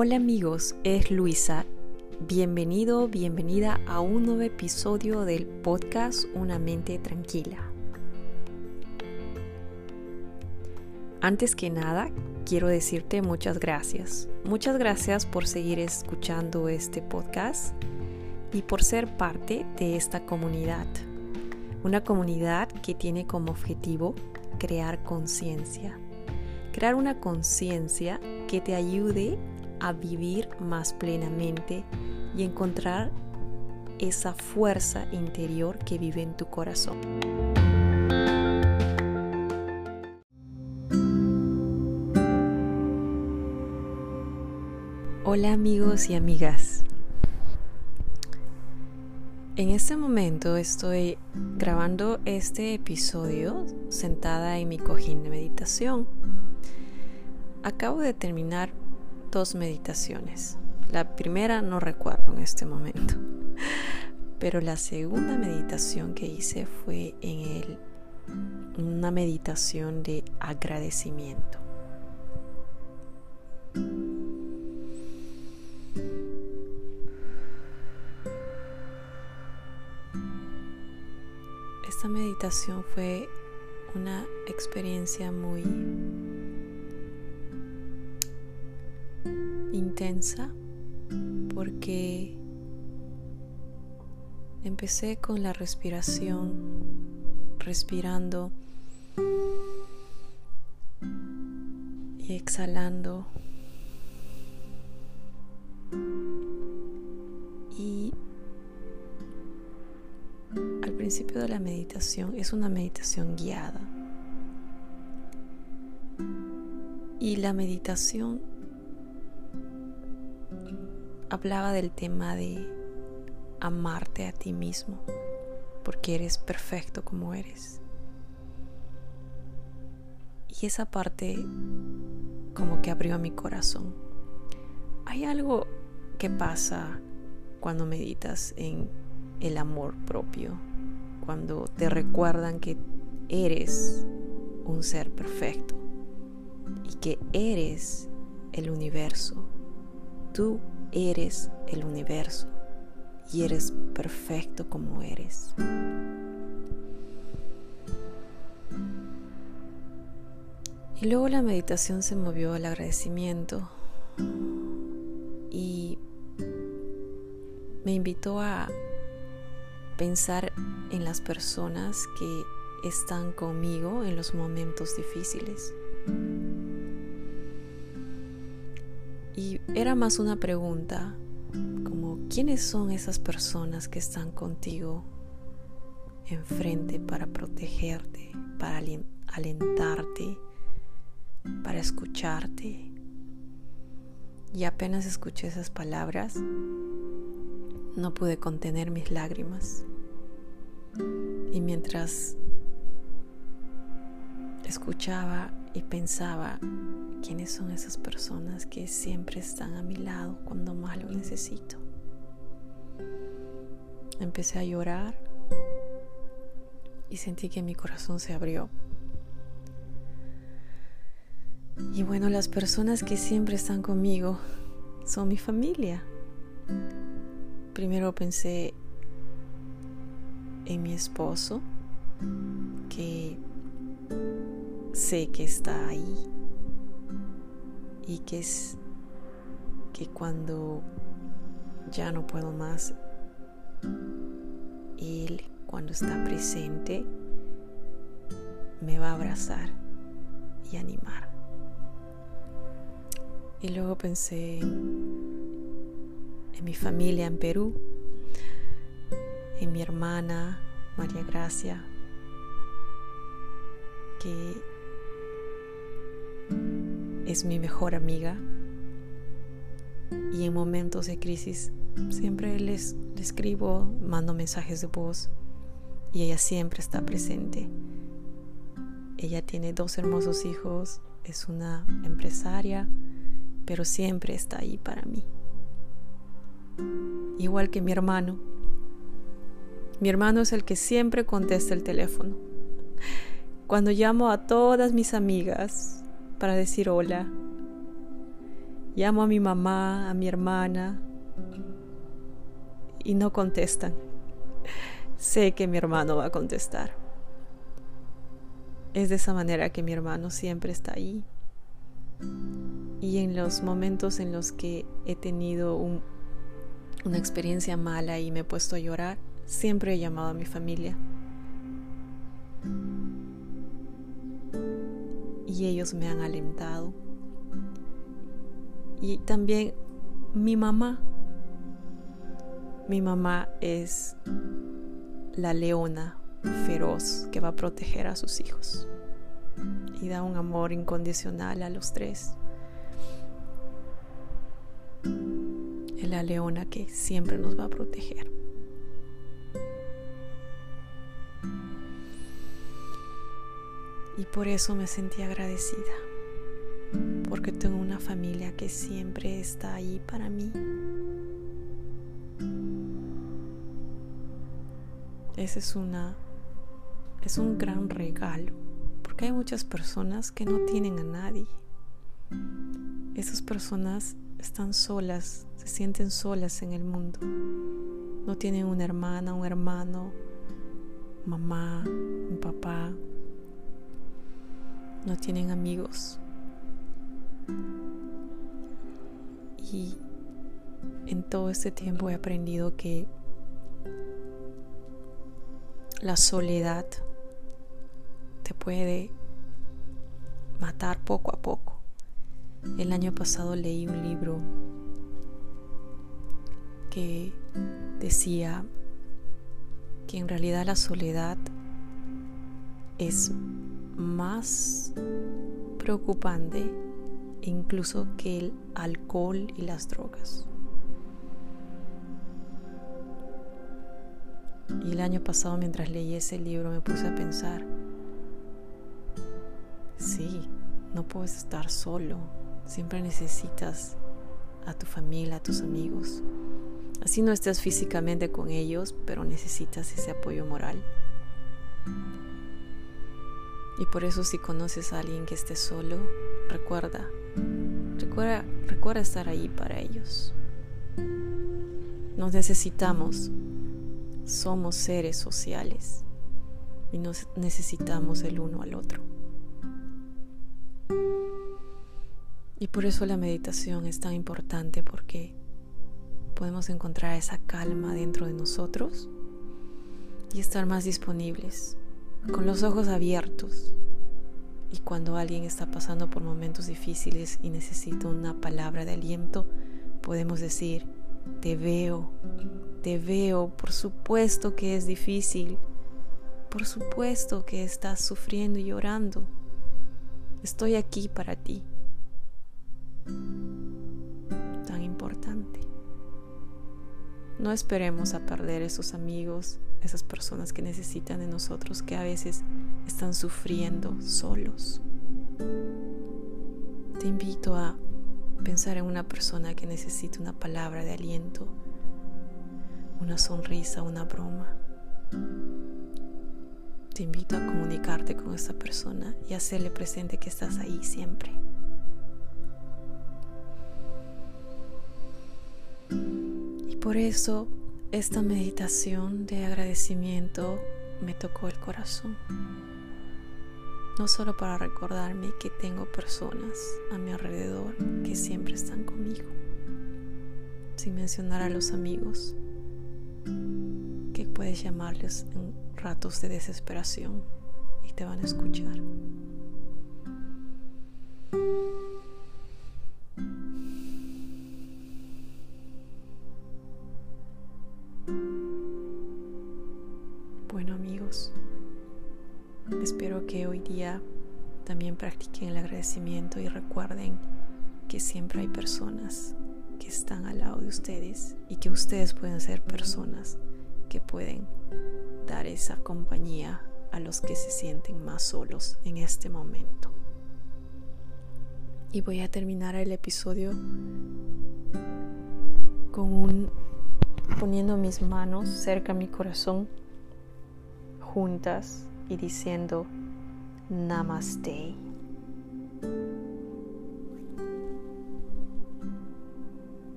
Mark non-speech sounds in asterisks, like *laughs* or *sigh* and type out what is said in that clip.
Hola amigos, es Luisa. Bienvenido, bienvenida a un nuevo episodio del podcast Una mente tranquila. Antes que nada, quiero decirte muchas gracias. Muchas gracias por seguir escuchando este podcast y por ser parte de esta comunidad. Una comunidad que tiene como objetivo crear conciencia. Crear una conciencia que te ayude a vivir más plenamente y encontrar esa fuerza interior que vive en tu corazón. Hola amigos y amigas. En este momento estoy grabando este episodio sentada en mi cojín de meditación. Acabo de terminar dos meditaciones. La primera no recuerdo en este momento, *laughs* pero la segunda meditación que hice fue en el, una meditación de agradecimiento. Esta meditación fue una experiencia muy intensa porque empecé con la respiración, respirando y exhalando. Y al principio de la meditación es una meditación guiada. Y la meditación hablaba del tema de amarte a ti mismo, porque eres perfecto como eres. Y esa parte como que abrió mi corazón. Hay algo que pasa cuando meditas en el amor propio, cuando te recuerdan que eres un ser perfecto y que eres el universo. Tú eres el universo y eres perfecto como eres. Y luego la meditación se movió al agradecimiento y me invitó a pensar en las personas que están conmigo en los momentos difíciles. Era más una pregunta, como ¿quiénes son esas personas que están contigo enfrente para protegerte, para alentarte, para escucharte? Y apenas escuché esas palabras, no pude contener mis lágrimas. Y mientras escuchaba y pensaba quiénes son esas personas que siempre están a mi lado cuando más lo necesito. Empecé a llorar y sentí que mi corazón se abrió. Y bueno, las personas que siempre están conmigo son mi familia. Primero pensé en mi esposo, que sé que está ahí y que es que cuando ya no puedo más, Él cuando está presente me va a abrazar y animar. Y luego pensé en mi familia en Perú, en mi hermana María Gracia, que es mi mejor amiga y en momentos de crisis siempre les, escribo, mando mensajes de voz y ella siempre está presente. Ella tiene dos hermosos hijos, es una empresaria, pero siempre está ahí para mí. Igual que mi hermano. Mi hermano es el que siempre contesta el teléfono. Cuando llamo a todas mis amigas para decir hola, Llamo a mi mamá, a mi hermana y no contestan. Sé que mi hermano va a contestar. Es de esa manera que mi hermano siempre está ahí. Y en los momentos en los que he tenido una experiencia mala y me he puesto a llorar, siempre he llamado a mi familia. Y ellos me han alentado. Y también mi mamá. Mi mamá es la leona feroz que va a proteger a sus hijos y da un amor incondicional a los tres. Es la leona que siempre nos va a proteger. Y por eso me sentí agradecida, porque tengo una familia que siempre está ahí para mí. Ese es una es un gran regalo, porque hay muchas personas que no tienen a nadie. Esas personas están solas, se sienten solas en el mundo. No tienen una hermana, un hermano, mamá, un papá. No tienen amigos. Y en todo este tiempo he aprendido que la soledad te puede matar poco a poco. El año pasado leí un libro que decía que en realidad la soledad es más preocupante incluso que el alcohol y las drogas. Y el año pasado mientras leí ese libro me puse a pensar, sí, no puedes estar solo, siempre necesitas a tu familia, a tus amigos. Así no estés físicamente con ellos, pero necesitas ese apoyo moral. Y por eso si conoces a alguien que esté solo, recuerda, recuerda, recuerda estar ahí para ellos. Nos necesitamos somos seres sociales y nos necesitamos el uno al otro. Y por eso la meditación es tan importante porque podemos encontrar esa calma dentro de nosotros y estar más disponibles, con los ojos abiertos. Y cuando alguien está pasando por momentos difíciles y necesita una palabra de aliento, podemos decir, te veo, te veo, por supuesto que es difícil, por supuesto que estás sufriendo y llorando. Estoy aquí para ti. Tan importante. No esperemos a perder esos amigos, esas personas que necesitan de nosotros, que a veces están sufriendo solos. Te invito a pensar en una persona que necesita una palabra de aliento, una sonrisa, una broma. Te invito a comunicarte con esa persona y hacerle presente que estás ahí siempre. Y por eso esta meditación de agradecimiento me tocó el corazón no solo para recordarme que tengo personas a mi alrededor que siempre están conmigo, sin mencionar a los amigos que puedes llamarles en ratos de desesperación y te van a escuchar. Espero que hoy día también practiquen el agradecimiento y recuerden que siempre hay personas que están al lado de ustedes y que ustedes pueden ser personas que pueden dar esa compañía a los que se sienten más solos en este momento. Y voy a terminar el episodio con un poniendo mis manos cerca a mi corazón juntas y diciendo Namaste.